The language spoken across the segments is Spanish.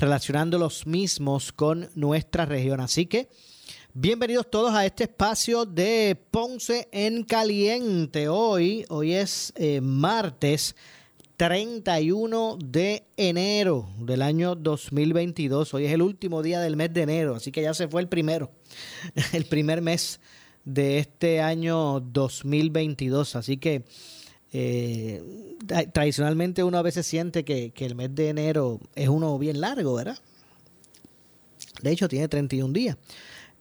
relacionando los mismos con nuestra región. Así que bienvenidos todos a este espacio de Ponce en Caliente. Hoy, hoy es eh, martes 31 de enero del año 2022. Hoy es el último día del mes de enero, así que ya se fue el primero, el primer mes de este año 2022. Así que eh, tradicionalmente uno a veces siente que, el mes de enero es uno bien largo, ¿verdad? De hecho, tiene 31 días.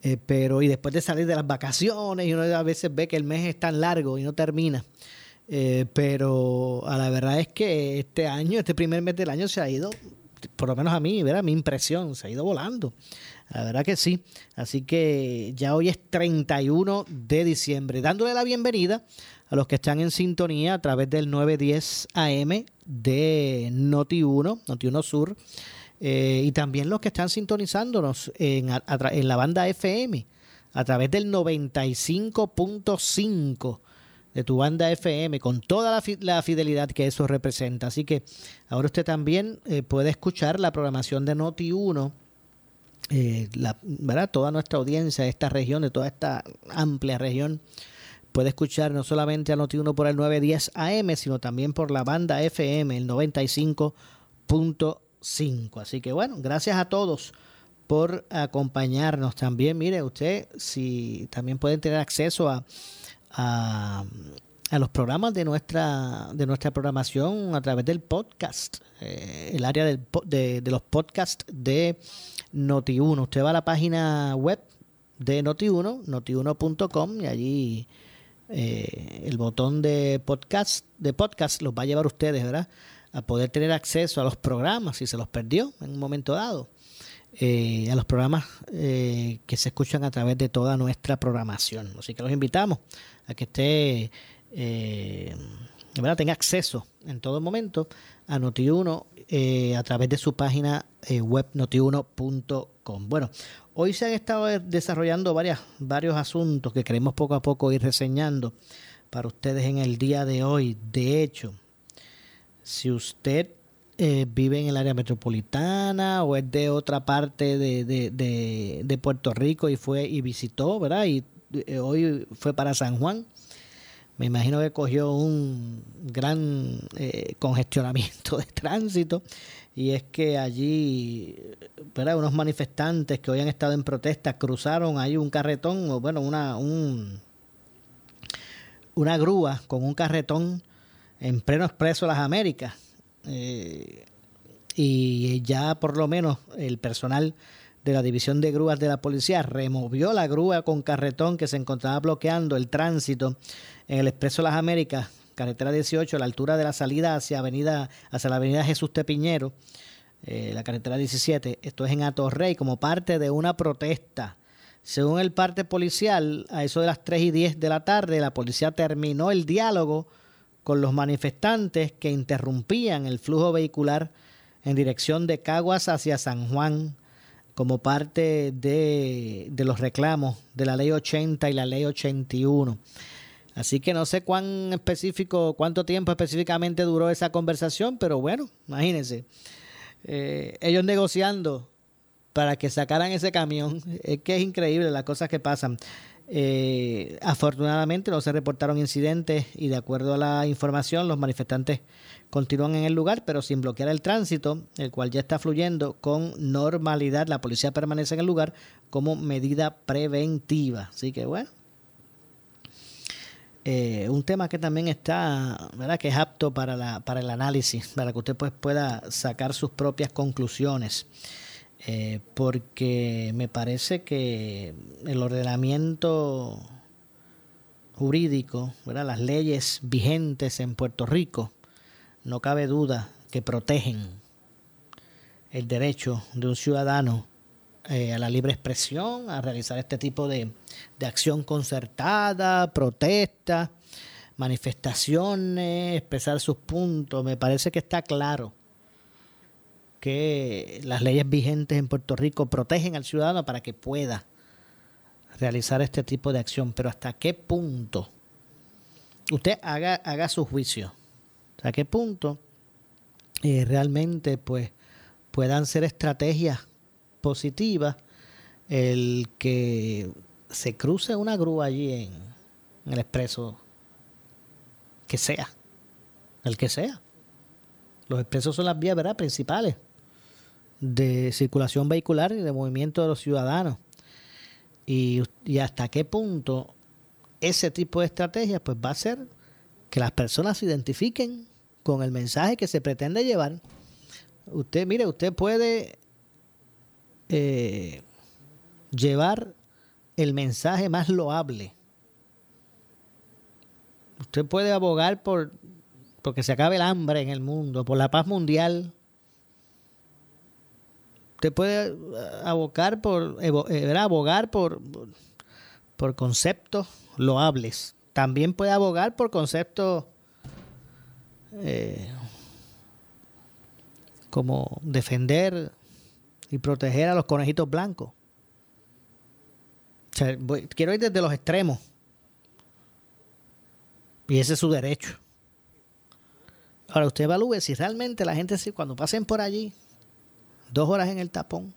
Eh, pero y después de salir de las vacaciones, y uno a veces ve que el mes es tan largo y no termina. Eh, pero a la verdad es que este año, este primer mes del año se ha ido, por lo menos a mí, ¿verdad? mi impresión, se ha ido volando. La verdad que sí. Así que ya hoy es 31 de diciembre. Dándole la bienvenida a los que están en sintonía a través del 910 AM de Noti1, Noti1 Sur. Eh, y también los que están sintonizándonos en, en la banda FM a través del 95.5 de tu banda FM con toda la, fidelidad que eso representa. Así que ahora usted también eh, puede escuchar la programación de Noti1, eh, la, ¿verdad? toda nuestra audiencia de esta región, de toda esta amplia región, puede escuchar no solamente a Noti1 por el 910 AM, sino también por la banda FM, el 95.5. Así que bueno, gracias a todos por acompañarnos también. Mire, usted si también pueden tener acceso a a, los programas de nuestra, de nuestra programación a través del podcast, eh, el área del, de, los podcasts de Noti1. Usted va a la página web de Noti1, noti1.com y allí eh, el botón de podcast, de podcast los va a llevar ustedes, ¿verdad? A poder tener acceso a los programas si se los perdió en un momento dado. Eh, a los programas que se escuchan a través de toda nuestra programación. Así que los invitamos a que esté, eh, ¿verdad? tenga acceso en todo momento a Noti1 eh, a través de su página eh, web notiuno.com. Bueno, hoy se han estado desarrollando varias, varios asuntos que queremos poco a poco ir reseñando para ustedes en el día de hoy. De hecho, si usted eh, vive en el área metropolitana o es de otra parte de, de, de Puerto Rico y fue y visitó, ¿verdad? Y eh, hoy fue para San Juan. Me imagino que cogió un gran eh, congestionamiento de tránsito y es que allí, unos manifestantes que hoy han estado en protesta cruzaron ahí un carretón, o bueno, una, un, una grúa con un carretón en pleno expreso de las Américas. Eh, y ya por lo menos el personal de la División de Grúas de la Policía removió la grúa con carretón que se encontraba bloqueando el tránsito en el Expreso Las Américas, carretera 18, a la altura de la salida hacia, avenida, hacia la avenida Jesús Tepiñero, eh, la carretera 17. Esto es en Atorrey, como parte de una protesta. Según el parte policial, a eso de las 3 y 10 de la tarde, la policía terminó el diálogo con los manifestantes que interrumpían el flujo vehicular en dirección de Caguas hacia San Juan como parte de, los reclamos de la ley 80 y la ley 81. Así que no sé cuán específico, cuánto tiempo específicamente duró esa conversación, pero bueno, imagínense. Eh, ellos negociando para que sacaran ese camión. Es que es increíble las cosas que pasan. Eh, afortunadamente no se reportaron incidentes y de acuerdo a la información los manifestantes continúan en el lugar pero sin bloquear el tránsito, el cual ya está fluyendo con normalidad. La policía permanece en el lugar como medida preventiva. Así que bueno, eh, un tema que también está, ¿verdad? Que es apto para, la, para el análisis, para que usted pues, pueda sacar sus propias conclusiones. Eh, porque me parece que el ordenamiento jurídico, las leyes vigentes en Puerto Rico, no cabe duda que protegen el derecho de un ciudadano eh, a la libre expresión, a realizar este tipo de, de acción concertada, protesta, manifestaciones, expresar sus puntos. Me parece que está claro que las leyes vigentes en Puerto Rico protegen al ciudadano para que pueda realizar este tipo de acción, pero hasta qué punto usted haga, haga su juicio, hasta qué punto eh, realmente pues puedan ser estrategias positivas el que se cruce una grúa allí en, en el expreso que sea, el que sea. Los expresos son las vías ¿verdad? principales de circulación vehicular y de movimiento de los ciudadanos. Y, hasta qué punto ese tipo de estrategia pues va a ser que las personas se identifiquen con el mensaje que se pretende llevar. Usted, mire, usted puede eh, llevar el mensaje más loable. Usted puede abogar por porque se acabe el hambre en el mundo, por la paz mundial, usted puede eh, abocar por, eh, abogar por, por conceptos loables. También puede abogar por conceptos eh, como defender y proteger a los conejitos blancos. quiero ir desde los extremos. Y ese es su derecho. Ahora usted evalúe si realmente la gente, cuando pasen por allí, dos horas en el tapón,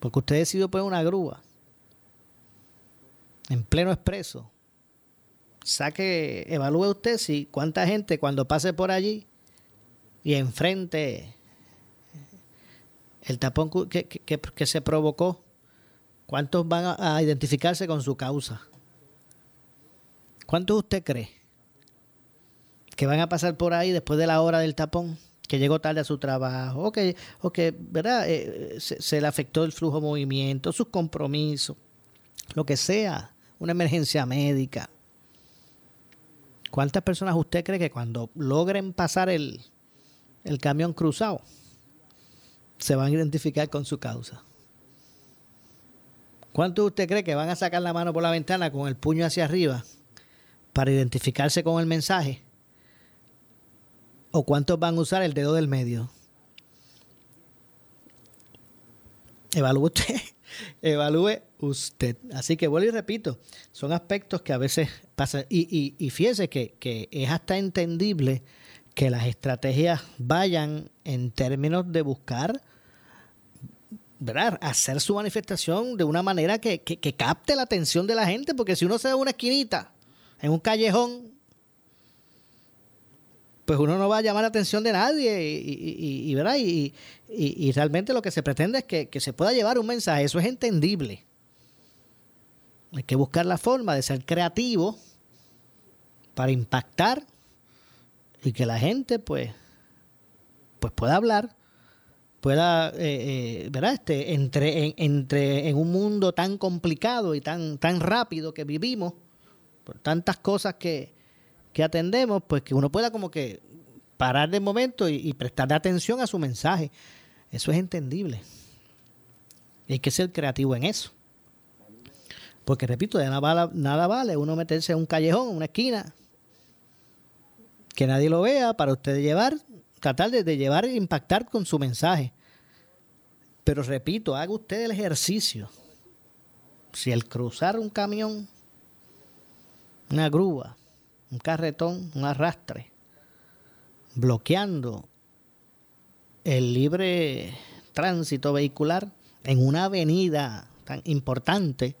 porque usted decidió poner una grúa en pleno expreso, saque, evalúe usted si cuánta gente cuando pase por allí y enfrente el tapón que, que, se provocó, cuántos van a, identificarse con su causa. ¿Cuántos usted cree que van a pasar por ahí después de la hora del tapón? Que llegó tarde a su trabajo, o que, o que ¿verdad? Eh, se, le afectó el flujo de movimiento, sus compromisos, lo que sea, una emergencia médica. ¿Cuántas personas usted cree que cuando logren pasar el, el camión cruzado se van a identificar con su causa? ¿Cuántos usted cree que van a sacar la mano por la ventana con el puño hacia arriba para identificarse con el mensaje? O cuántos van a usar el dedo del medio. Evalúe usted, evalúe usted. Así que vuelvo y repito, son aspectos que a veces pasan. Y, y, fíjese que, que es hasta entendible que las estrategias vayan en términos de buscar ¿verdad? hacer su manifestación de una manera que, que, que, capte la atención de la gente, porque si uno se da una esquinita, en un callejón, pues uno no va a llamar la atención de nadie y, y, ¿verdad? y, realmente lo que se pretende es que, se pueda llevar un mensaje, eso es entendible. Hay que buscar la forma de ser creativo para impactar y que la gente pues, pues pueda hablar, pueda, eh, eh, ¿verdad? Este, entre, en, entre en un mundo tan complicado y tan, tan rápido que vivimos, por tantas cosas que, que atendemos, pues que uno pueda como que parar de momento y, prestarle atención a su mensaje. Eso es entendible. hay que ser creativo en eso. Porque repito, de nada vale, nada vale uno meterse en un callejón, una esquina, que nadie lo vea, para usted llevar, tratar de, de llevar e impactar con su mensaje. Pero repito, haga usted el ejercicio. Si el cruzar un camión, una grúa, un carretón, un arrastre, bloqueando el libre tránsito vehicular en una avenida tan importante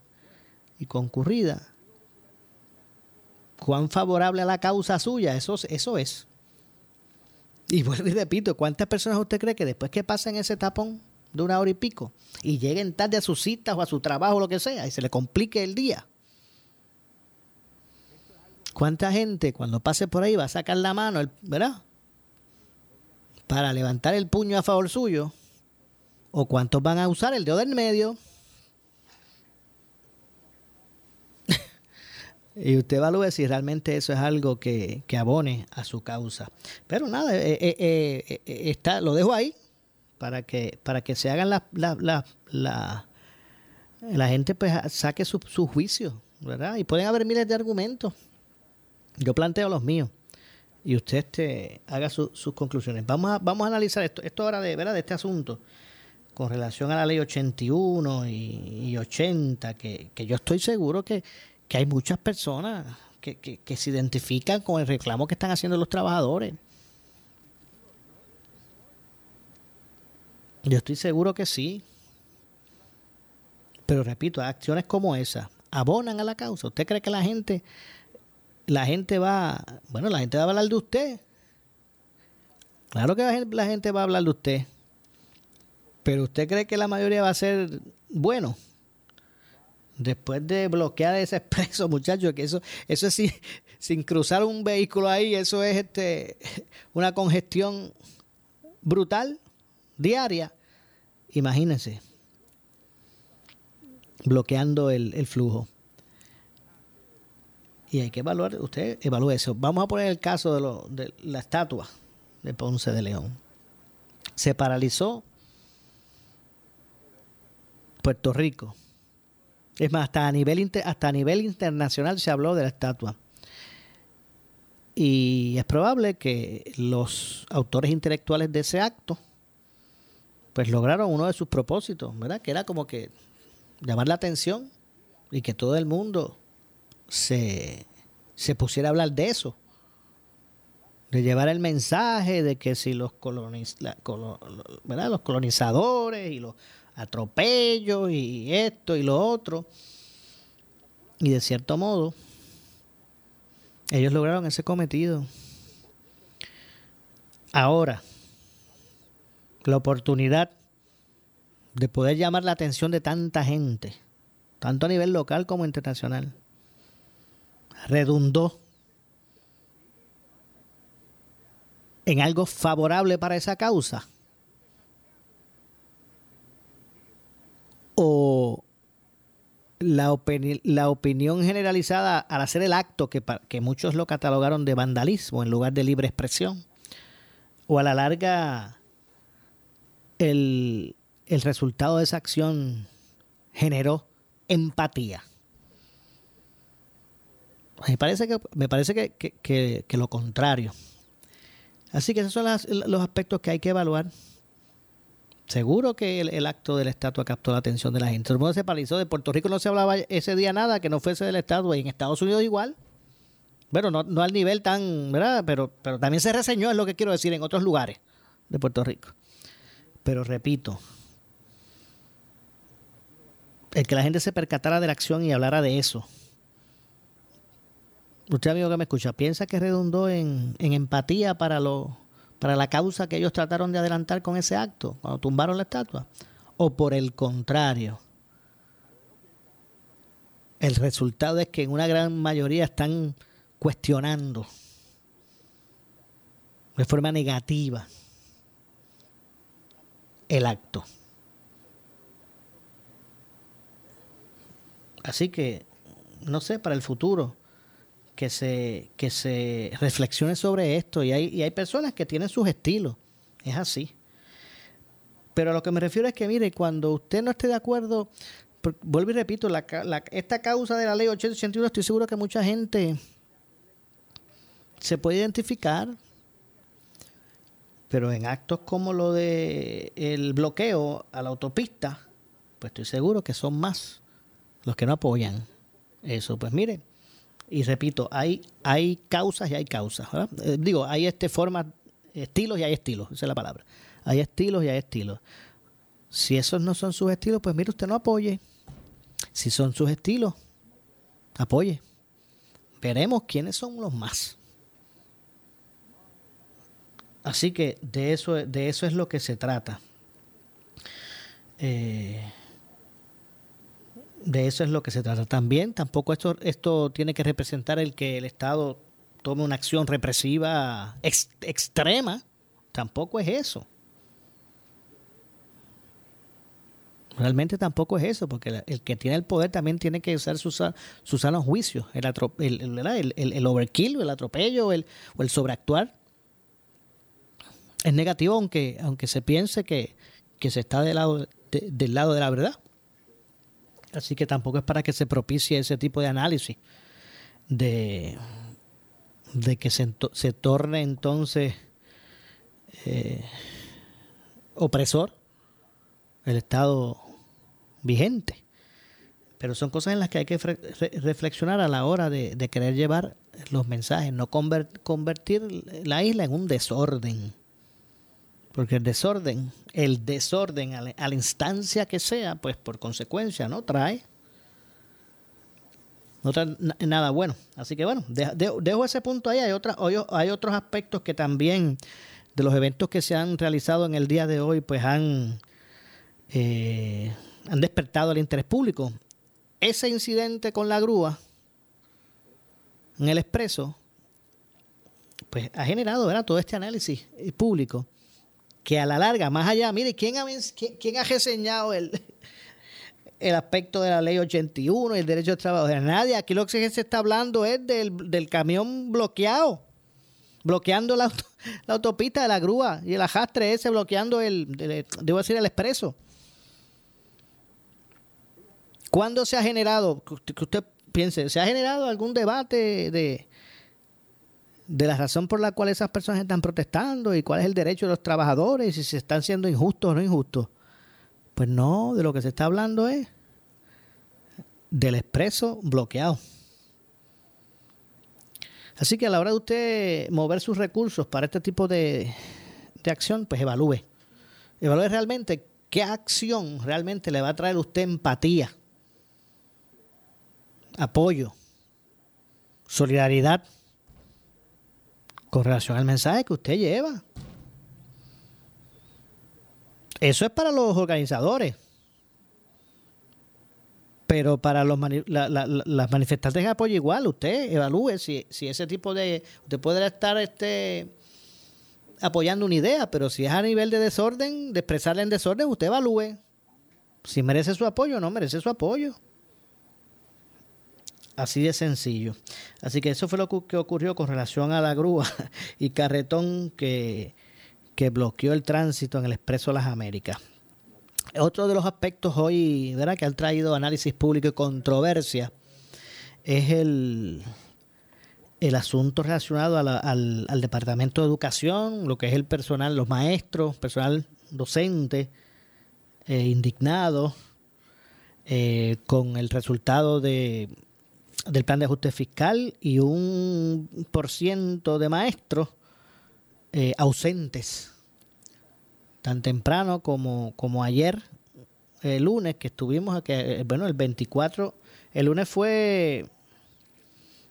y concurrida, cuán favorable a la causa suya, eso, eso es. Y vuelvo y repito, ¿cuántas personas usted cree que después que pasen ese tapón de una hora y pico y lleguen tarde a sus citas o a su trabajo o lo que sea y se le complique el día? ¿Cuánta gente cuando pase por ahí va a sacar la mano, ¿verdad? Para levantar el puño a favor suyo. ¿O cuántos van a usar el dedo del medio? y usted evalúe si realmente eso es algo que, abone a su causa. Pero nada, eh, eh, eh, está, lo dejo ahí para que, para que se hagan la, la, la, la, gente pues saque su, su juicio, ¿verdad? Y pueden haber miles de argumentos. Yo planteo los míos y usted este, haga sus conclusiones. Vamos a, vamos a analizar esto, esto ahora de, ¿verdad? de este asunto con relación a la ley 81 y, 80, que, yo estoy seguro que, hay muchas personas que, que, se identifican con el reclamo que están haciendo los trabajadores. Yo estoy seguro que sí. Pero repito, acciones como esa abonan a la causa. ¿Usted cree que la gente la gente va, bueno, la gente va a hablar de usted. Claro que la gente va a hablar de usted. Pero usted cree que la mayoría va a ser bueno. Después de bloquear ese expreso, muchachos, que eso, eso es sin, sin cruzar un vehículo ahí, eso es este una congestión brutal, diaria. Imagínense, bloqueando el flujo. Y hay que evaluar, usted evalúe eso. Vamos a poner el caso de, lo, de la estatua de Ponce de León. Se paralizó Puerto Rico. Es más, hasta a nivel, hasta a nivel internacional se habló de la estatua. Y es probable que los autores intelectuales de ese acto pues lograron uno de sus propósitos, ¿verdad? Que era como que llamar la atención y que todo el mundo se, pusiera a hablar de eso, de llevar el mensaje de que si los, los colonizadores y los atropellos y esto y lo otro, y de cierto modo, ellos lograron ese cometido. Ahora, la oportunidad de poder llamar la atención de tanta gente, tanto a nivel local como internacional, redundó en algo favorable para esa causa? ¿O la, la opinión generalizada al hacer el acto, que, que muchos lo catalogaron de vandalismo en lugar de libre expresión? ¿O a la larga el, el resultado de esa acción generó empatía? Me parece que, me parece que, lo contrario. Así que esos son los aspectos que hay que evaluar. Seguro que el, acto de la estatua captó la atención de la gente. el mundo se paralizó. De Puerto Rico no se hablaba ese día nada que no fuese de la estatua. Y en Estados Unidos igual. Bueno, no, no al nivel tan, ¿verdad? Pero, pero también se reseñó, es lo que quiero decir, en otros lugares de Puerto Rico. Pero repito, el que la gente se percatara de la acción y hablara de eso usted amigo que me escucha, ¿piensa que redundó en, empatía para, lo, para la causa que ellos trataron de adelantar con ese acto, cuando tumbaron la estatua? ¿O por el contrario? El resultado es que en una gran mayoría están cuestionando de forma negativa el acto. Así que, no sé, para el futuro, que se, que se reflexione sobre esto. Y hay, y hay personas que tienen sus estilos. Es así. Pero a lo que me refiero es que, mire, cuando usted no esté de acuerdo, vuelvo y repito, la, esta causa de la ley 881, estoy seguro que mucha gente se puede identificar, pero en actos como lo de el bloqueo a la autopista, pues estoy seguro que son más los que no apoyan eso. Pues mire, y repito, hay, hay causas y hay causas. Eh, digo, hay este formas, estilos y hay estilos, esa es la palabra. Hay estilos y hay estilos. Si esos no son sus estilos, pues mire, usted no apoye. Si son sus estilos, apoye. Veremos quiénes son los más. Así que de eso, de eso es lo que se trata. Eh, de eso es lo que se trata. También tampoco esto, esto tiene que representar el que el Estado tome una acción represiva extrema. Tampoco es eso. Realmente tampoco es eso, porque el, que tiene el poder también tiene que usar sus, sus sanos juicios, el, el, el, el, overkill, el atropello el, o el sobreactuar. Es negativo aunque, aunque se piense que, se está del lado del lado de la verdad. Así que tampoco es para que se propicie ese tipo de análisis de, de que se, se torne entonces eh, opresor el Estado vigente. Pero son cosas en las que hay que reflexionar a la hora de, querer llevar los mensajes, no convertir la isla en un desorden. Porque el desorden, el desorden a la, instancia que sea, pues por consecuencia no trae, no trae nada bueno. Así que bueno, dejo, ese punto ahí. Hay, hay otros aspectos que también de los eventos que se han realizado en el día de hoy, pues han eh, despertado el interés público. Ese incidente con la grúa en el expreso, pues ha generado todo este análisis público que a la larga, más allá, mire, ¿quién ha, quién, ha reseñado el, el aspecto de la ley 81 y el derecho de trabajo? Nadie, aquí lo que se está hablando es del, camión bloqueado, bloqueando la, autopista de la grúa y el ajastre ese bloqueando el, debo decir, el expreso. ¿Cuándo se ha generado, que usted piense, se ha generado algún debate de, de la razón por la cual esas personas están protestando y cuál es el derecho de los trabajadores y si se están siendo injustos o no injustos? Pues no, de lo que se está hablando es del expreso bloqueado. Así que a la hora de usted mover sus recursos para este tipo de, de acción, pues evalúe. Evalúe realmente qué acción realmente le va a traer a usted empatía apoyo, solidaridad con relación al mensaje que usted lleva. Eso es para los organizadores. Pero para los las manifestantes de apoyo igual, usted evalúe si, si ese tipo de... Usted puede estar este, apoyando una idea, pero si es a nivel de desorden, de expresarle en desorden, usted evalúe si merece su apoyo o no merece su apoyo. Así de sencillo. Así que eso fue lo que ocurrió con relación a la grúa y carretón que, bloqueó el tránsito en el Expreso Las Américas. Otro de los aspectos hoy ¿verdad? que han traído análisis público y controversia es el, el asunto relacionado al, Departamento de Educación, lo que es el personal, los maestros, personal docente, eh, indignado eh, con el resultado de del plan de ajuste fiscal y un por ciento de maestros eh, ausentes, tan temprano como, como ayer, el lunes, que estuvimos, que, eh, bueno, el 24, el lunes fue,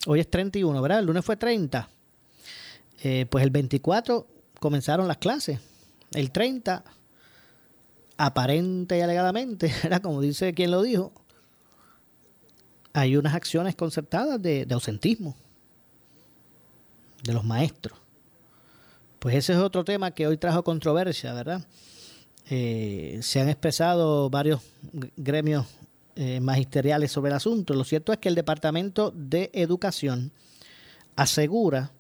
hoy es 31, ¿verdad? El lunes fue 30. Eh, pues el 24 comenzaron las clases. El 30, aparente y alegadamente, era como dice quien lo dijo, hay unas acciones concertadas de, ausentismo de los maestros. Pues ese es otro tema que hoy trajo controversia, ¿verdad? Eh, se han expresado varios gremios eh, magisteriales sobre el asunto. Lo cierto es que el Departamento de Educación asegura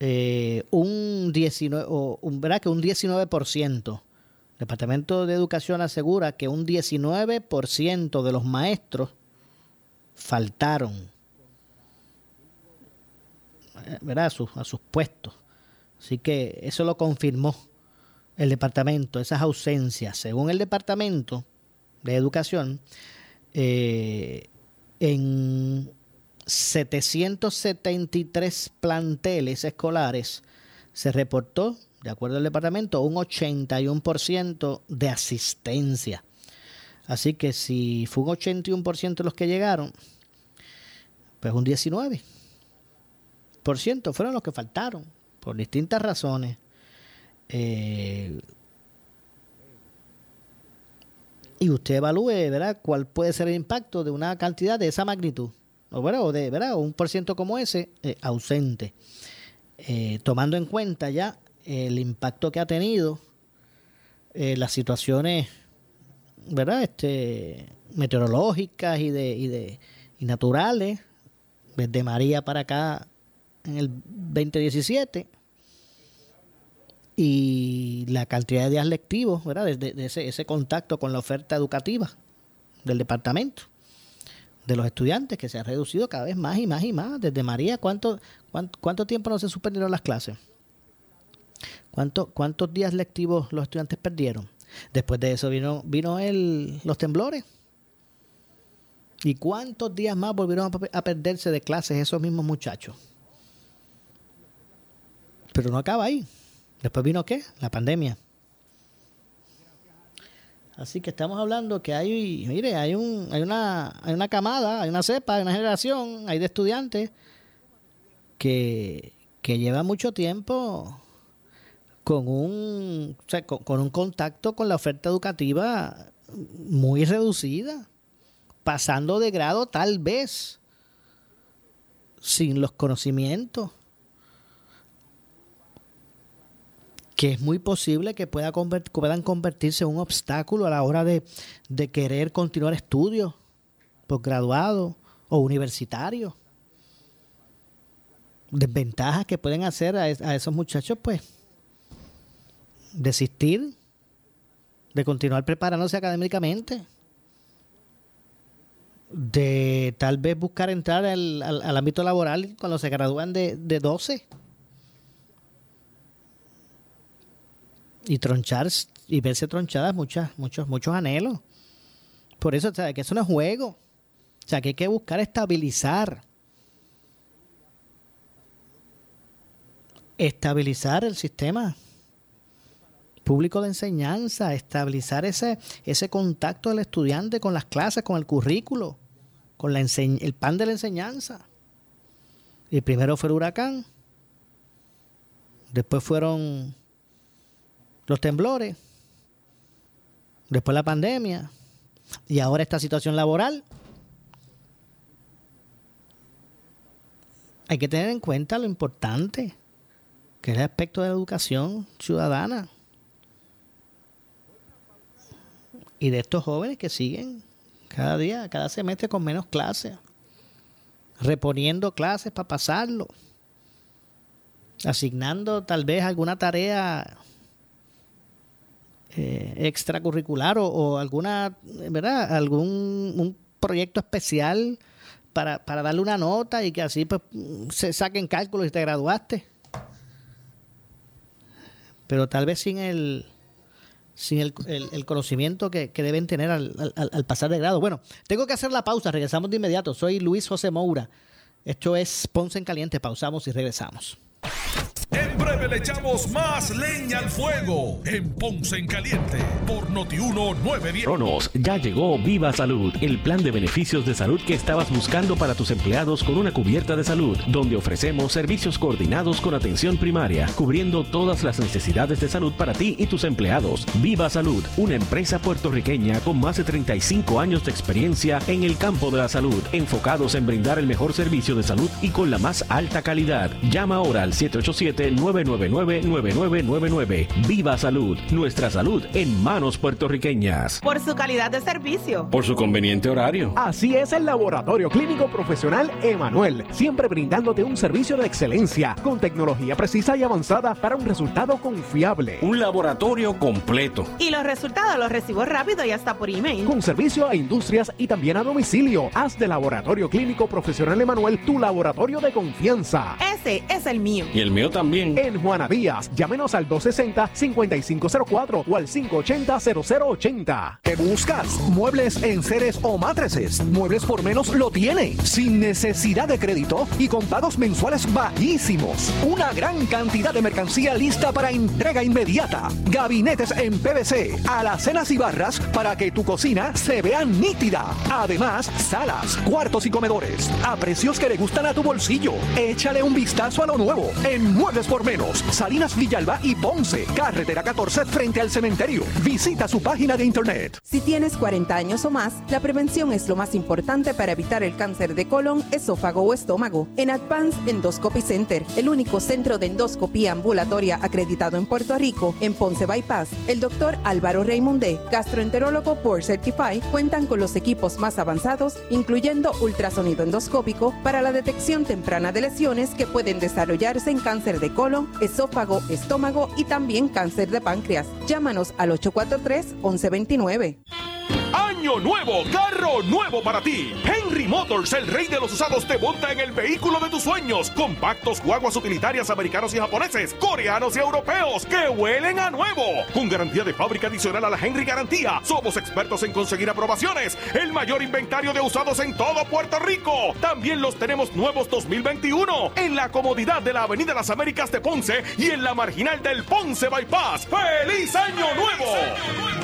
eh, un 19, o, ¿verdad? que un 19%. El Departamento de Educación asegura que un 19% de los maestros faltaron ¿verdad? A, sus, a sus puestos. Así que eso lo confirmó el departamento, esas ausencias. Según el departamento de educación, eh, en 773 planteles escolares se reportó, de acuerdo al departamento, un 81% de asistencia. Así que si fue un 81% los que llegaron, Pues un 19% fueron los que faltaron, por distintas razones. Eh, y usted evalúe, ¿verdad?, cuál puede ser el impacto de una cantidad de esa magnitud, o, ¿verdad? de ¿verdad? un por ciento como ese eh, ausente, eh, tomando en cuenta ya el impacto que ha tenido eh, las situaciones, ¿verdad?, este, meteorológicas y de, y de y naturales, desde María para acá en el 2017 y la cantidad de días lectivos, ¿verdad? Ese, ese, contacto con la oferta educativa del departamento, de los estudiantes, que se ha reducido cada vez más y más y más. Desde María, ¿cuánto, cuánto, tiempo no se suspendieron las clases? ¿Cuánto, ¿Cuántos días lectivos los estudiantes perdieron? Después de eso vino, vino el, los temblores. ¿Y cuántos días más volvieron a perderse de clases esos mismos muchachos? Pero no acaba ahí. Después vino qué? La pandemia. Así que estamos hablando que hay, mire, hay un, hay una, hay una camada, hay una cepa, hay una generación, hay de estudiantes que, que lleva mucho tiempo con un, con un contacto con la oferta educativa muy reducida, pasando de grado tal vez sin los conocimientos que es muy posible que pueda puedan convertirse en un obstáculo a la hora de, querer continuar estudios posgraduados o universitarios. Desventajas que pueden hacer a, esos muchachos, pues, desistir de continuar preparándose académicamente, de tal vez buscar entrar al, al, ámbito laboral cuando se gradúan de, de 12 y tronchar y verse tronchadas muchas, muchos, muchos anhelos. Por eso, o sea, que eso no es juego. O sea, que hay que buscar estabilizar. Estabilizar el sistema público de enseñanza, estabilizar ese, ese contacto del estudiante con las clases, con el currículo, con la el pan de la enseñanza. Y primero fue el huracán, después fueron los temblores, después la pandemia y ahora esta situación laboral. Hay que tener en cuenta lo importante, que es el aspecto de la educación ciudadana. Y de estos jóvenes que siguen cada día, cada semestre con menos clases, reponiendo clases para pasarlo, asignando tal vez alguna tarea eh, extracurricular o, alguna, ¿verdad? Algún un proyecto especial para, darle una nota y que así pues, se saquen cálculos y te graduaste. Pero tal vez sin el sin el, el, conocimiento que, deben tener al, al, pasar de grado. Bueno, tengo que hacer la pausa, regresamos de inmediato. Soy Luis José Moura. Esto es Ponce en Caliente, pausamos y regresamos. En breve le echamos más leña al fuego en Ponce en Caliente por Notiuno 910. Cronos, ya llegó Viva Salud, el plan de beneficios de salud que estabas buscando para tus empleados con una cubierta de salud, donde ofrecemos servicios coordinados con atención primaria, cubriendo todas las necesidades de salud para ti y tus empleados. Viva Salud, una empresa puertorriqueña con más de 35 años de experiencia en el campo de la salud, enfocados en brindar el mejor servicio de salud y con la más alta calidad. Llama ahora al 787 999-9999. Viva Salud, nuestra salud en manos puertorriqueñas. Por su calidad de servicio. Por su conveniente horario. Así es el Laboratorio Clínico Profesional Emanuel, siempre brindándote un servicio de excelencia, con tecnología precisa y avanzada para un resultado confiable. Un laboratorio completo. Y los resultados los recibo rápido y hasta por email. Con servicio a industrias y también a domicilio. Haz de Laboratorio Clínico Profesional Emanuel tu laboratorio de confianza. Ese es el mío. Y el mío también En Juana Díaz, llámenos al 260-5504 o al 580-0080. ¿Qué buscas? Muebles en seres o matrices. Muebles por menos lo tiene. Sin necesidad de crédito y con pagos mensuales bajísimos. Una gran cantidad de mercancía lista para entrega inmediata. Gabinetes en PVC, alacenas y barras para que tu cocina se vea nítida. Además, salas, cuartos y comedores. A precios que le gustan a tu bolsillo. Échale un vistazo a lo nuevo en Muebles por Menos, Salinas Villalba y Ponce, carretera 14 frente al cementerio. Visita su página de internet. Si tienes 40 años o más, la prevención es lo más importante para evitar el cáncer de colon, esófago o estómago. En Advance Endoscopy Center, el único centro de endoscopía ambulatoria acreditado en Puerto Rico, en Ponce Bypass, el doctor Álvaro Raymondé, gastroenterólogo por Certify, cuentan con los equipos más avanzados, incluyendo ultrasonido endoscópico para la detección temprana de lesiones que pueden desarrollarse en cáncer de colon, esófago, estómago y también cáncer de páncreas. Llámanos al 843-1129. Año nuevo, carro nuevo para ti. Henry Motors, el rey de los usados, te monta en el vehículo de tus sueños. Compactos, guaguas utilitarias americanos y japoneses, coreanos y europeos que huelen a nuevo. Con garantía de fábrica adicional a la Henry Garantía. Somos expertos en conseguir aprobaciones. El mayor inventario de usados en todo Puerto Rico. También los tenemos nuevos 2021 en la comodidad de la Avenida Las Américas de Ponce y en la marginal del Ponce Bypass. ¡Feliz Año Nuevo!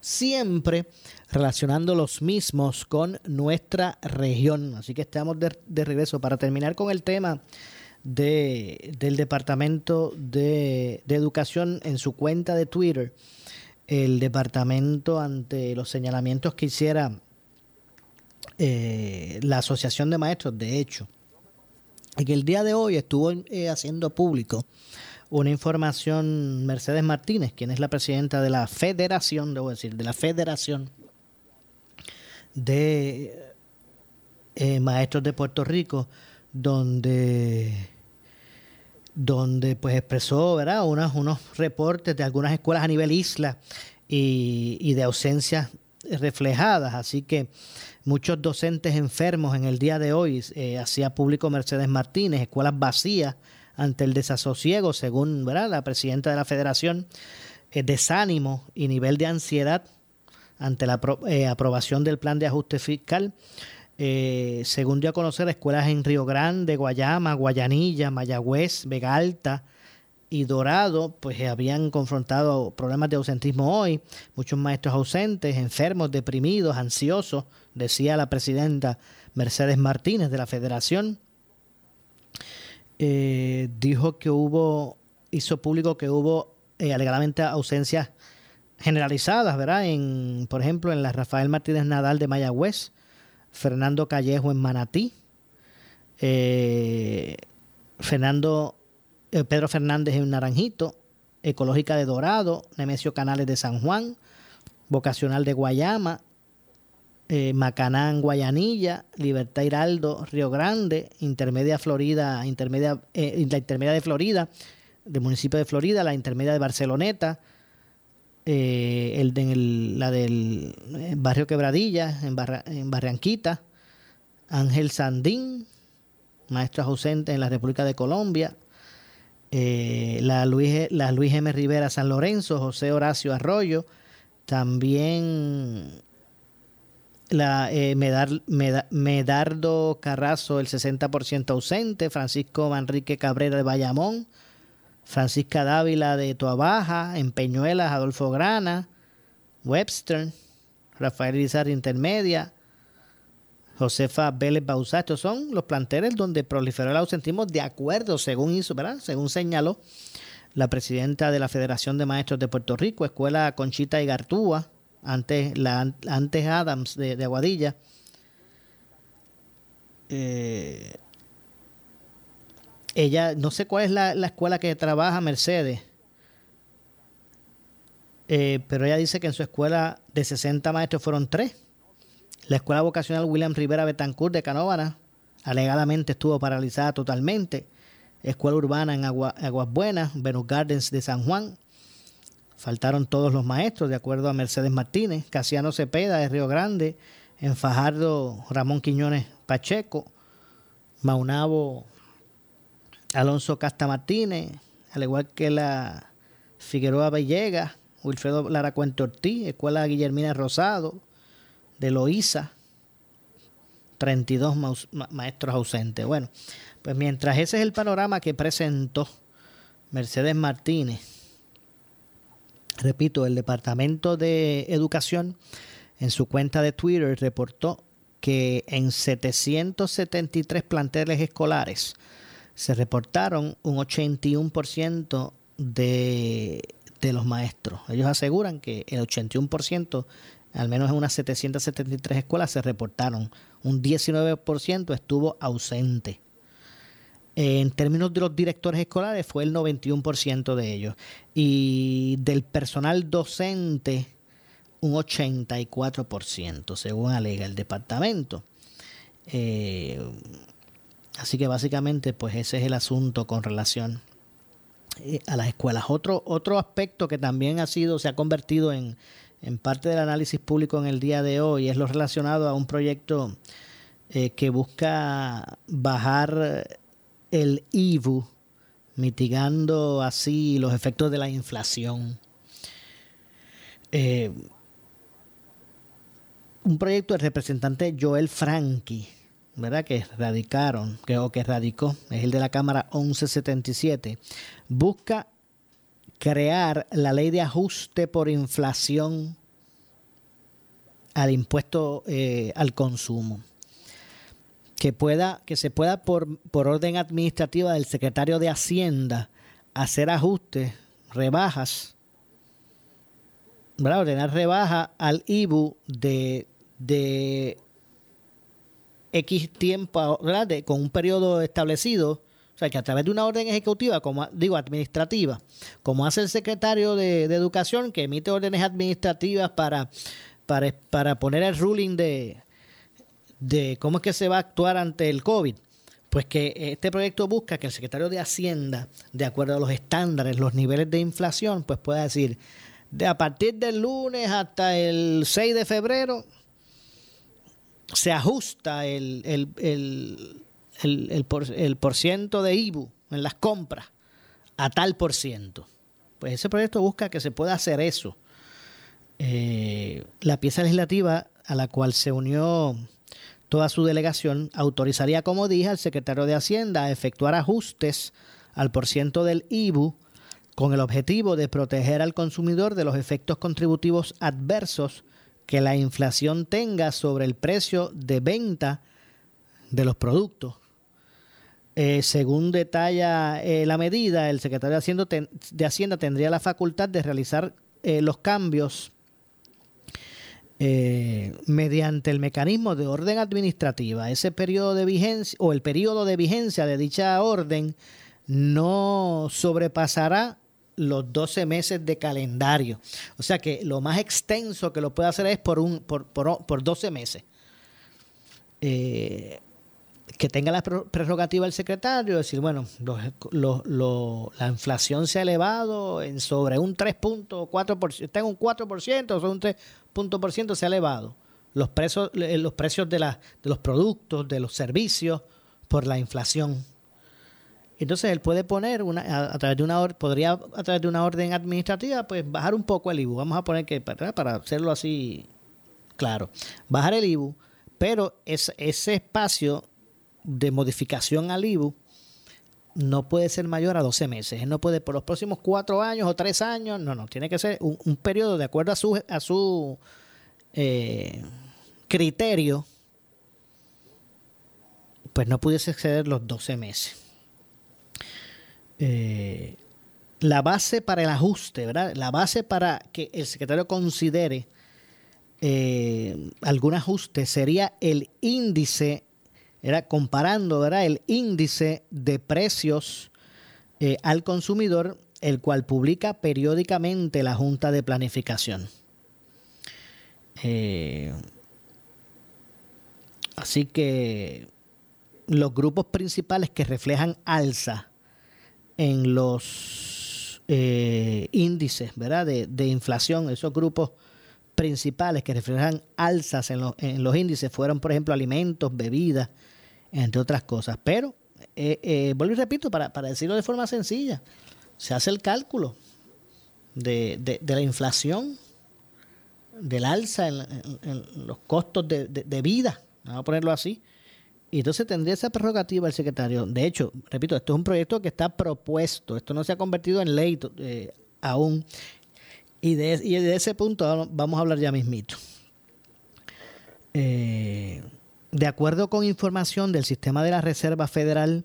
siempre relacionando los mismos con nuestra región. Así que estamos de, de regreso para terminar con el tema de, del Departamento de, Educación en su cuenta de Twitter. El departamento ante los señalamientos que hiciera eh, la Asociación de Maestros, de hecho, que el día de hoy estuvo eh, haciendo público una información Mercedes Martínez, quien es la presidenta de la Federación, debo decir, de la Federación de eh, Maestros de Puerto Rico, donde donde pues expresó ¿verdad? Unos, unos reportes de algunas escuelas a nivel isla y, y de ausencias reflejadas. Así que muchos docentes enfermos en el día de hoy, eh, hacía público Mercedes Martínez, escuelas vacías ante el desasosiego, según la presidenta de la federación, eh, desánimo y nivel de ansiedad ante la eh, aprobación del plan de ajuste fiscal. Eh, según dio a conocer, escuelas en Río Grande, Guayama, Guayanilla, Mayagüez, Vega Alta y Dorado, pues habían confrontado problemas de ausentismo hoy, muchos maestros ausentes, enfermos, deprimidos, ansiosos, decía la presidenta Mercedes Martínez de la Federación. Eh, dijo que hubo, hizo público que hubo eh, alegadamente ausencias generalizadas, ¿verdad? En, por ejemplo, en la Rafael Martínez Nadal de Mayagüez, Fernando Callejo en Manatí, Eh, Fernando, eh, Pedro Fernández en Naranjito, Ecológica de Dorado, Nemesio Canales de San Juan, Vocacional de Guayama, eh, Macanán, Guayanilla, Libertad Hiraldo, Río Grande, Intermedia Florida, Intermedia, eh, la Intermedia de Florida, del municipio de Florida, la Intermedia de Barceloneta, eh, el, de, la del eh, barrio Quebradilla, en, en Barranquita, Ángel Sandín, maestro ausente en la República de Colombia, la, Luis, la Luis M. Rivera San Lorenzo, José Horacio Arroyo, también la, eh, Medar, Medar, Medardo Carrazo, el 60% ausente, Francisco Manrique Cabrera de Bayamón, Francisca Dávila de Toabaja, en Peñuelas, Adolfo Grana, Webster, Rafael Izarri Intermedia, Josefa Vélez Bausá. Estos son los planteles donde proliferó el ausentismo de acuerdo, según hizo, ¿verdad? Según señaló la presidenta de la Federación de Maestros de Puerto Rico, Escuela Conchita y Gartúa, antes, la, antes Adams de, Aguadilla. Eh, ella, no sé cuál es la, la escuela que trabaja Mercedes, eh, pero ella dice que en su escuela de 60 maestros fueron tres. La escuela vocacional William Rivera Betancourt de Canóvana alegadamente estuvo paralizada totalmente. Escuela urbana en Agua, Aguas Buenas, Venus Gardens de San Juan. Faltaron todos los maestros, de acuerdo a Mercedes Martínez. Casiano Cepeda de Río Grande. En Fajardo, Ramón Quiñones Pacheco. Maunabo, Alonso Casta Martínez. Al igual que la Figueroa Villegas. Wilfredo Lara Cuento Ortiz. Escuela Guillermina Rosado. De Loíza. 32 ma maestros ausentes. Bueno, pues mientras ese es el panorama que presentó Mercedes Martínez, repito, el Departamento de Educación en su cuenta de Twitter reportó que en 773 planteles escolares se reportaron un 81% de, de los maestros. Ellos aseguran que el 81%, al menos en unas 773 escuelas, se reportaron. Un 19% estuvo ausente. En términos de los directores escolares fue el 91% de ellos. Y del personal docente, un 84%, según alega el departamento. Eh, así que básicamente, pues ese es el asunto con relación eh, a las escuelas. Otro, otro aspecto que también ha sido, se ha convertido en, en parte del análisis público en el día de hoy es lo relacionado a un proyecto eh, que busca bajar el IVU, mitigando así los efectos de la inflación. Eh, un proyecto del representante Joel Franchi, ¿verdad? Que radicaron, que, o que radicó, es el de la Cámara 1177, busca crear la ley de ajuste por inflación al impuesto eh, al consumo que pueda que se pueda por, por orden administrativa del secretario de Hacienda hacer ajustes, rebajas, ¿verdad? ordenar rebaja al IBU de, de X tiempo, ¿verdad? Con un periodo establecido, o sea, que a través de una orden ejecutiva, como digo, administrativa, como hace el secretario de, de Educación, que emite órdenes administrativas para, para, para poner el ruling de, de cómo es que se va a actuar ante el COVID, pues que este proyecto busca que el secretario de Hacienda, de acuerdo a los estándares, los niveles de inflación, pues pueda decir, de a partir del lunes hasta el 6 de febrero, se ajusta el, el, el, el, por, de IBU en las compras a tal por ciento. Pues ese proyecto busca que se pueda hacer eso. Eh, la pieza legislativa a la cual se unió toda su delegación autorizaría, como dije, al secretario de Hacienda a efectuar ajustes al porciento del IBU con el objetivo de proteger al consumidor de los efectos contributivos adversos que la inflación tenga sobre el precio de venta de los productos. Eh, según detalla eh, la medida, el secretario de Hacienda, tendría la facultad de realizar eh, los cambios eh, mediante el mecanismo de orden administrativa, ese periodo de vigencia o el periodo de vigencia de dicha orden no sobrepasará los 12 meses de calendario. O sea que lo más extenso que lo puede hacer es por, un, por, por, por 12 meses. Eh, que tenga la prerrogativa el secretario, decir, bueno, la inflación se ha elevado en sobre un 3.4%, está en un 4%, sobre un 3% se ha elevado. Los precios, eh, los precios de, la, de los productos, de los servicios, por la inflación. Entonces él puede poner una, a, través de una podría a través de una orden administrativa, pues bajar un poco el IBU. Vamos a poner que para, para hacerlo así claro, bajar el IBU, pero es, ese espacio de modificación al IBU no puede ser mayor a 12 meses. Él no puede por los próximos cuatro años o tres años, no, no, tiene que ser un, periodo de acuerdo a su, a su eh, criterio, pues no pudiese exceder los 12 meses. Eh, la base para el ajuste, ¿verdad? La base para que el secretario considere eh, algún ajuste sería el índice era comparando ¿verdad? el índice de precios eh, al consumidor, el cual publica periódicamente la Junta de Planificación. Eh, así que los grupos principales que reflejan alza en los eh, índices ¿verdad? De, de, inflación, esos grupos principales que reflejan alzas en, en los índices fueron, por ejemplo, alimentos, bebidas, entre otras cosas. Pero, eh, eh, vuelvo y repito, para, decirlo de forma sencilla, se hace el cálculo de, la inflación, del alza en, los costos de, vida, vamos a ponerlo así. Y entonces tendría esa prerrogativa el secretario. De hecho, repito, esto es un proyecto que está propuesto, esto no se ha convertido en ley eh, aún. Y de, y de ese punto vamos a hablar ya mismito. Eh, de acuerdo con información del sistema de la Reserva Federal,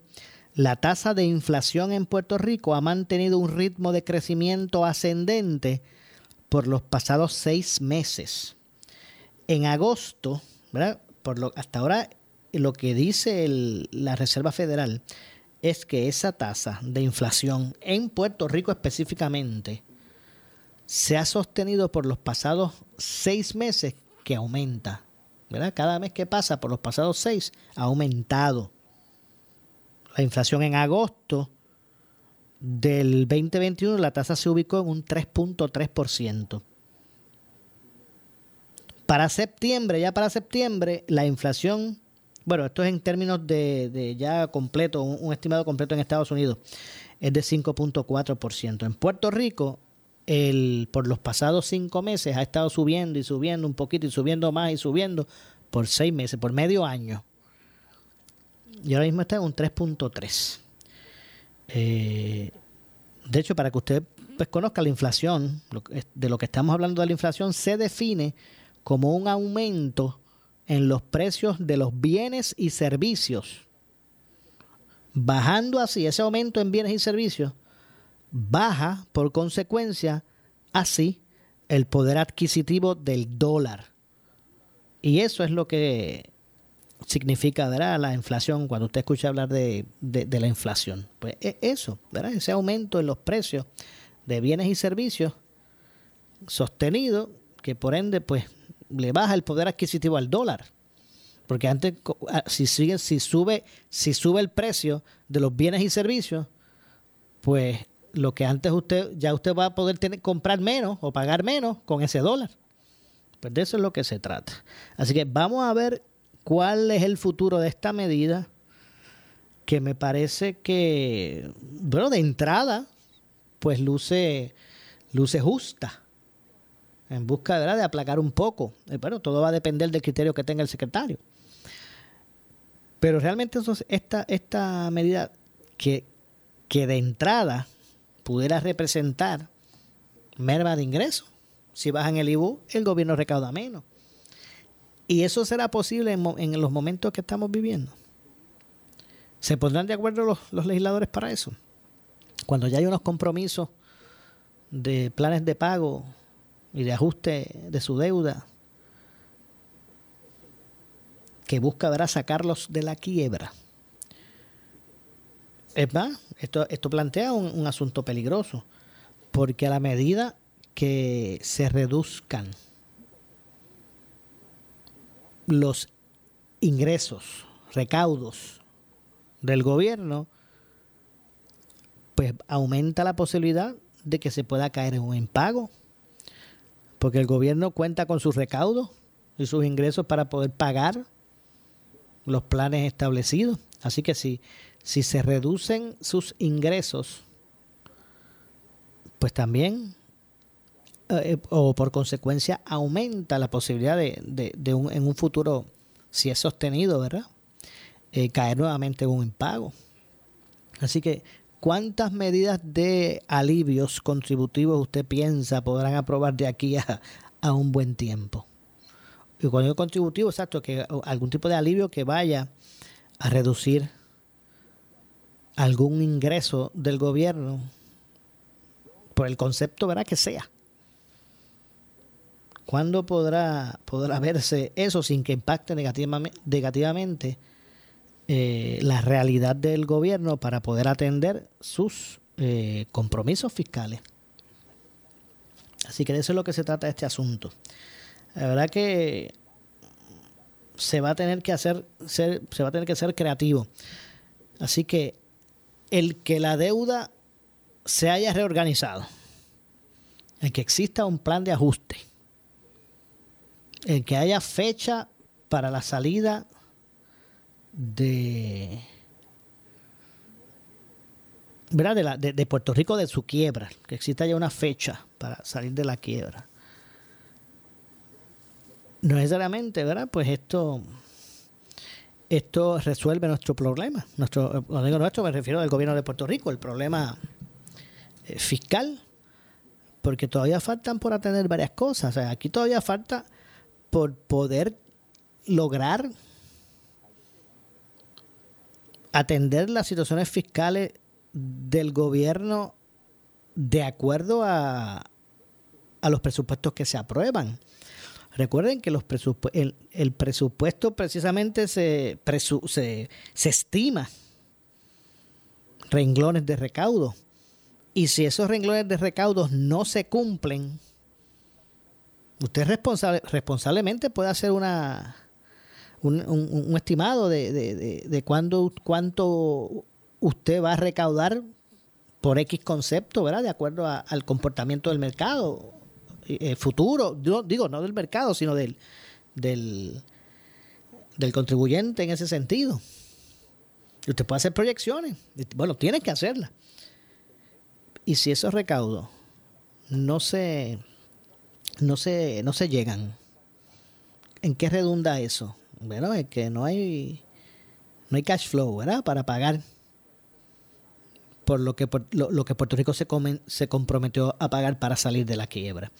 la tasa de inflación en Puerto Rico ha mantenido un ritmo de crecimiento ascendente por los pasados seis meses. En agosto, Por lo, hasta ahora lo que dice la Reserva Federal es que esa tasa de inflación en Puerto Rico específicamente se ha sostenido por los pasados seis meses que aumenta cada mes que pasa por los pasados seis ha aumentado. La inflación en agosto del 2021 la tasa se ubicó en un 3.3%. Para septiembre, ya para septiembre, la inflación, bueno, esto es en términos de, ya completo, un, estimado completo en Estados Unidos, es de 5.4%. En Puerto Rico, el, por los pasados cinco meses ha estado subiendo y subiendo un poquito y subiendo más y subiendo por seis meses, por medio año. Y ahora mismo está en un 3.3. Eh, de hecho, para que usted pues, conozca la inflación, de lo que estamos hablando de la inflación, se define como un aumento en los precios de los bienes y servicios. Bajando así ese aumento en bienes y servicios, baja por consecuencia así el poder adquisitivo del dólar. Y eso es lo que significa ¿verdad? la inflación cuando usted escucha hablar de, la inflación. Pues e, eso, ¿verdad? ese aumento en los precios de bienes y servicios sostenido que por ende pues le baja el poder adquisitivo al dólar. Porque antes si sigue si sube si sube el precio de los bienes y servicios, pues lo que antes usted, ya usted va a poder tener, comprar menos o pagar menos con ese dólar. Pues de eso es lo que se trata. Así que vamos a ver cuál es el futuro de esta medida que me parece que, bueno, de entrada, pues luce, luce justa en busca de aplacar un poco. Eh, bueno, todo va a depender del criterio que tenga el secretario. Pero realmente eso, esta, esta medida que, que de entrada pudiera representar merma de ingresos. Si bajan el IBU, el gobierno recauda menos. Y eso será posible en, los momentos que estamos viviendo. ¿Se pondrán de acuerdo los, legisladores para eso? Cuando ya hay unos compromisos de planes de pago y de ajuste de su deuda que busca sacarlos de la quiebra. Es más, esto, esto plantea un, un asunto peligroso, porque a la medida que se reduzcan los ingresos, recaudos del gobierno, pues aumenta la posibilidad de que se pueda caer en un impago, porque el gobierno cuenta con sus recaudos y sus ingresos para poder pagar los planes establecidos. Así que si, si se reducen sus ingresos, pues también eh, o por consecuencia aumenta la posibilidad de, de, un, en un futuro, si es sostenido, ¿verdad? Eh, caer nuevamente en un impago. Así que, ¿cuántas medidas de alivios contributivos usted piensa podrán aprobar de aquí a, a un buen tiempo? Y cuando digo contributivo, exacto, que algún tipo de alivio que vaya a reducir algún ingreso del gobierno por el concepto, ¿verdad? Que sea. ¿Cuándo podrá, podrá verse eso sin que impacte negativamente eh, la realidad del gobierno para poder atender sus eh, compromisos fiscales? Así que de eso es lo que se trata este asunto. La verdad que se va a tener que hacer, se va a tener que ser creativo. Así que el que la deuda se haya reorganizado, el que exista un plan de ajuste, el que haya fecha para la salida de, ¿verdad? De, de, Puerto Rico de su quiebra, que exista ya una fecha para salir de la quiebra. No necesariamente, ¿verdad? Pues esto, esto resuelve nuestro problema. Nuestro, cuando digo nuestro me refiero al gobierno de Puerto Rico, el problema eh, fiscal, porque todavía faltan por atender varias cosas. Aquí todavía falta por poder lograr atender las situaciones fiscales del gobierno de acuerdo a, a los presupuestos que se aprueban. Recuerden que los el, el, presupuesto precisamente se, se, se estima renglones de recaudo. Y si esos renglones de recaudos no se cumplen, usted responsable, responsablemente puede hacer una un, estimado de, de, de, cuándo, cuánto usted va a recaudar por X concepto, ¿verdad? De acuerdo al comportamiento del mercado eh, futuro, digo, no del mercado, sino del, del, contribuyente en ese sentido. Y usted puede hacer proyecciones, bueno, tiene que hacerlas. Y si esos recaudos no se no se, no se llegan. ¿En qué redunda eso? Bueno, es que no hay, no hay cash flow, ¿verdad? Para pagar por lo que, lo, que Puerto Rico se, se comprometió a pagar para salir de la quiebra.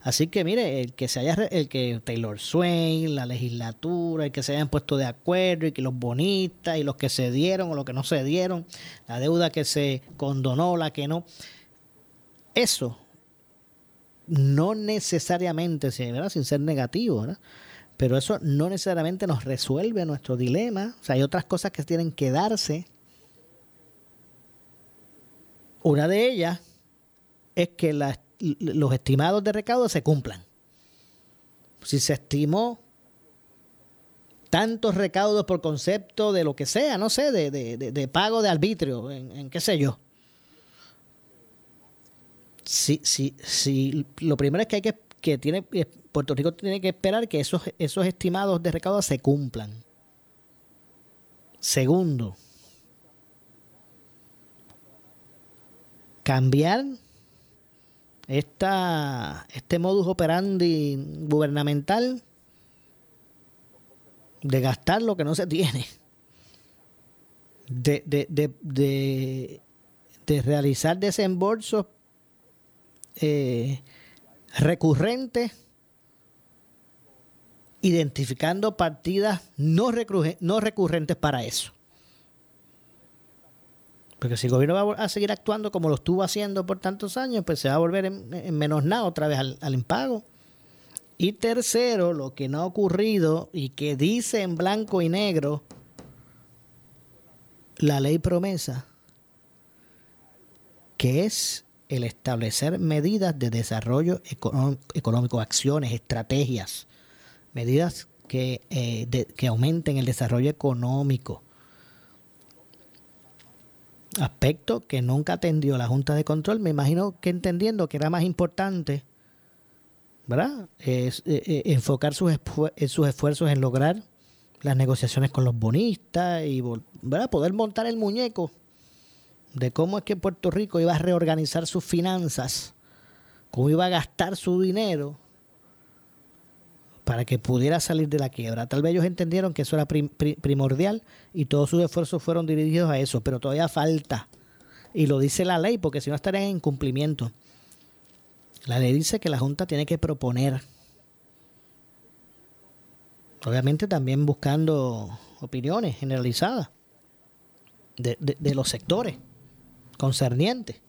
Así que mire, el que se haya, el que Taylor Swain, la legislatura, el que se hayan puesto de acuerdo y que los bonistas y los que se dieron o los que no se dieron, la deuda que se condonó, la que no, eso no necesariamente, sin ser negativo, pero eso no necesariamente nos resuelve nuestro dilema. O sea, hay otras cosas que tienen que darse. Una de ellas es que los estimados de recaudo se cumplan. Si se estimó tantos recaudos por concepto de lo que sea, no sé, de, de, pago de arbitrio, en qué sé yo si, si, si lo primero es que hay que, que tiene, Puerto Rico tiene que esperar que esos, esos estimados de recaudo se cumplan. Segundo, cambiar esta, este modus operandi gubernamental de gastar lo que no se tiene, de, de, de, de, realizar desembolsos eh, recurrentes, identificando partidas no, no recurrentes para eso. Porque si el gobierno va a seguir actuando como lo estuvo haciendo por tantos años, pues se va a volver en, menos nada otra vez al, impago. Y tercero, lo que no ha ocurrido y que dice en blanco y negro la ley promesa, que es el establecer medidas de desarrollo económico, acciones, estrategias, medidas que, eh, que aumenten el desarrollo económico. Aspecto que nunca atendió la Junta de Control, me imagino que entendiendo que era más importante, ¿verdad? Eh, eh, enfocar sus, sus esfuerzos en lograr las negociaciones con los bonistas y ¿verdad? poder montar el muñeco de cómo es que Puerto Rico iba a reorganizar sus finanzas, cómo iba a gastar su dinero para que pudiera salir de la quiebra. Tal vez ellos entendieron que eso era primordial y todos sus esfuerzos fueron dirigidos a eso, pero todavía falta. Y lo dice la ley, porque si no estarían en cumplimiento. La ley dice que la Junta tiene que proponer. Obviamente también buscando opiniones generalizadas de los sectores concernientes.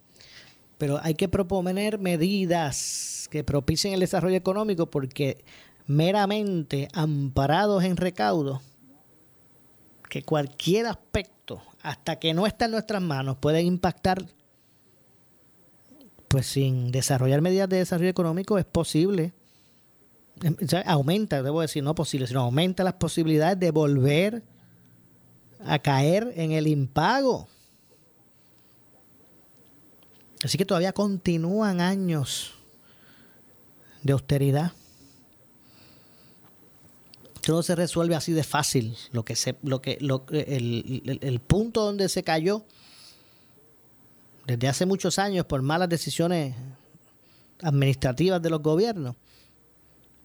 Pero hay que proponer medidas que propicien el desarrollo económico porque meramente amparados en recaudo, que cualquier aspecto, hasta que no está en nuestras manos, puede impactar, pues sin desarrollar medidas de desarrollo económico es posible. aumenta, debo decir, no posible, sino aumenta las posibilidades de volver a caer en el impago. Así que todavía continúan años de austeridad no se resuelve así de fácil. Lo que se, lo que, lo, el, el, punto donde se cayó desde hace muchos años por malas decisiones administrativas de los gobiernos,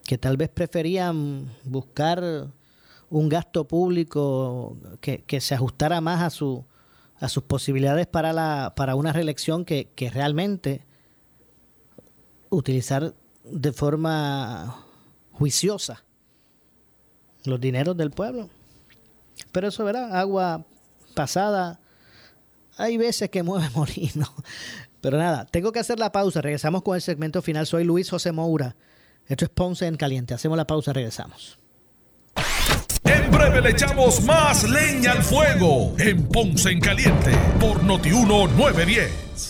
que tal vez preferían buscar un gasto público que, que se ajustara más a su a sus posibilidades para la para una reelección que, que realmente utilizar de forma juiciosa los dineros del pueblo. Pero eso, ¿verdad? Agua pasada, hay veces que mueve molino. Pero nada, tengo que hacer la pausa. Regresamos con el segmento final. Soy Luis José Moura. Esto es Ponce en Caliente. Hacemos la pausa, regresamos. En breve le echamos más leña al fuego en Ponce en Caliente por Notiuno 910.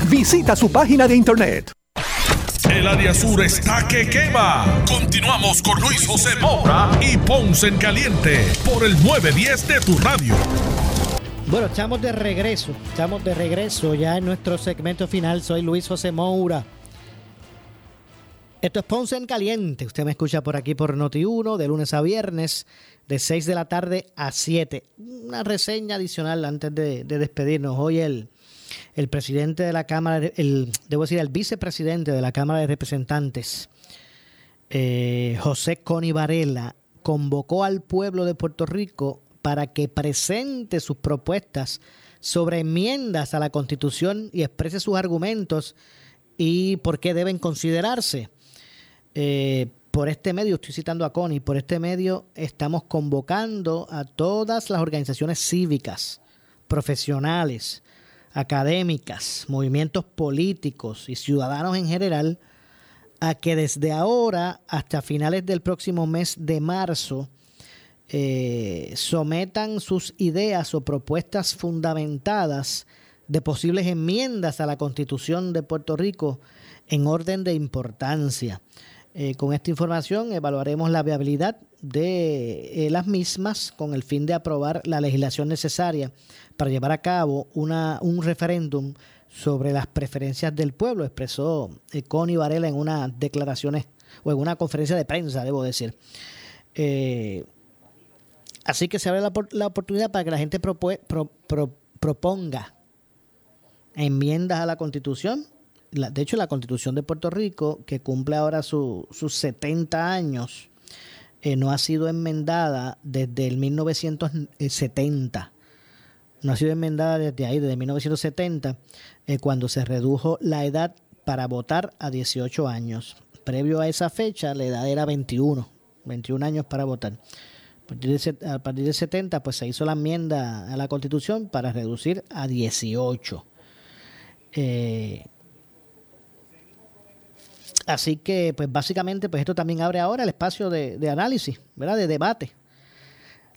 Visita su página de internet. El área sur está que quema. Continuamos con Luis José Moura y Ponce en Caliente por el 910 de tu radio. Bueno, estamos de regreso. Estamos de regreso ya en nuestro segmento final. Soy Luis José Moura. Esto es Ponce en Caliente. Usted me escucha por aquí por Noti1 de lunes a viernes de 6 de la tarde a 7. Una reseña adicional antes de, de despedirnos. Hoy el, el presidente de la Cámara, el, debo decir, el vicepresidente de la Cámara de Representantes, eh, José Coni Varela, convocó al pueblo de Puerto Rico para que presente sus propuestas sobre enmiendas a la Constitución y exprese sus argumentos y por qué deben considerarse. Eh, por este medio, estoy citando a Connie, por este medio estamos convocando a todas las organizaciones cívicas, profesionales, académicas, movimientos políticos y ciudadanos en general a que desde ahora hasta finales del próximo mes de marzo eh, sometan sus ideas o propuestas fundamentadas de posibles enmiendas a la Constitución de Puerto Rico en orden de importancia. Eh, con esta información evaluaremos la viabilidad de eh, las mismas con el fin de aprobar la legislación necesaria para llevar a cabo un referéndum sobre las preferencias del pueblo, expresó eh, Connie Varela en unas declaraciones o en una conferencia de prensa, debo decir. así que se abre la, oportunidad para que la gente proponga enmiendas a la Constitución de hecho, la Constitución de Puerto Rico, que cumple ahora sus 70 años, eh, no ha sido enmendada desde el 1970. No ha sido enmendada desde ahí, desde 1970, eh, cuando se redujo la edad para votar a 18 años. Previo a esa fecha, la edad era 21, 21 años para votar. A partir, de, a partir de 70, pues se hizo la enmienda a la Constitución para reducir a 18. Eh, Así que, pues básicamente, pues esto también abre ahora el espacio de, análisis, ¿verdad? De debate.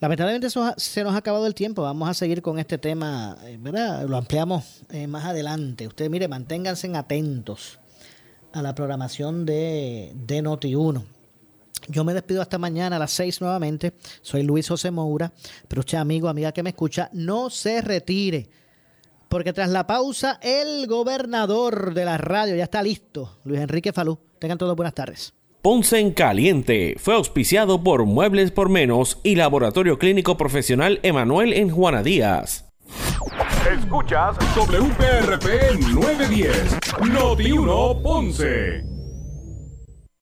Lamentablemente eso se nos ha acabado el tiempo. Vamos a seguir con este tema, eh, ¿verdad? Lo ampliamos eh, más adelante. Ustedes, mire, manténganse atentos a la programación de, de Noti1. Yo me despido hasta mañana a las seis nuevamente. Soy Luis José Moura, pero usted, amigo, amiga que me escucha, no se retire porque tras la pausa el gobernador de la radio ya está listo, Luis Enrique Falú. Tengan todos buenas tardes. Ponce en Caliente fue auspiciado por Muebles por Menos y Laboratorio Clínico Profesional Emanuel en Juana Díaz. Escuchas WPRP 910, Noti 1 Ponce.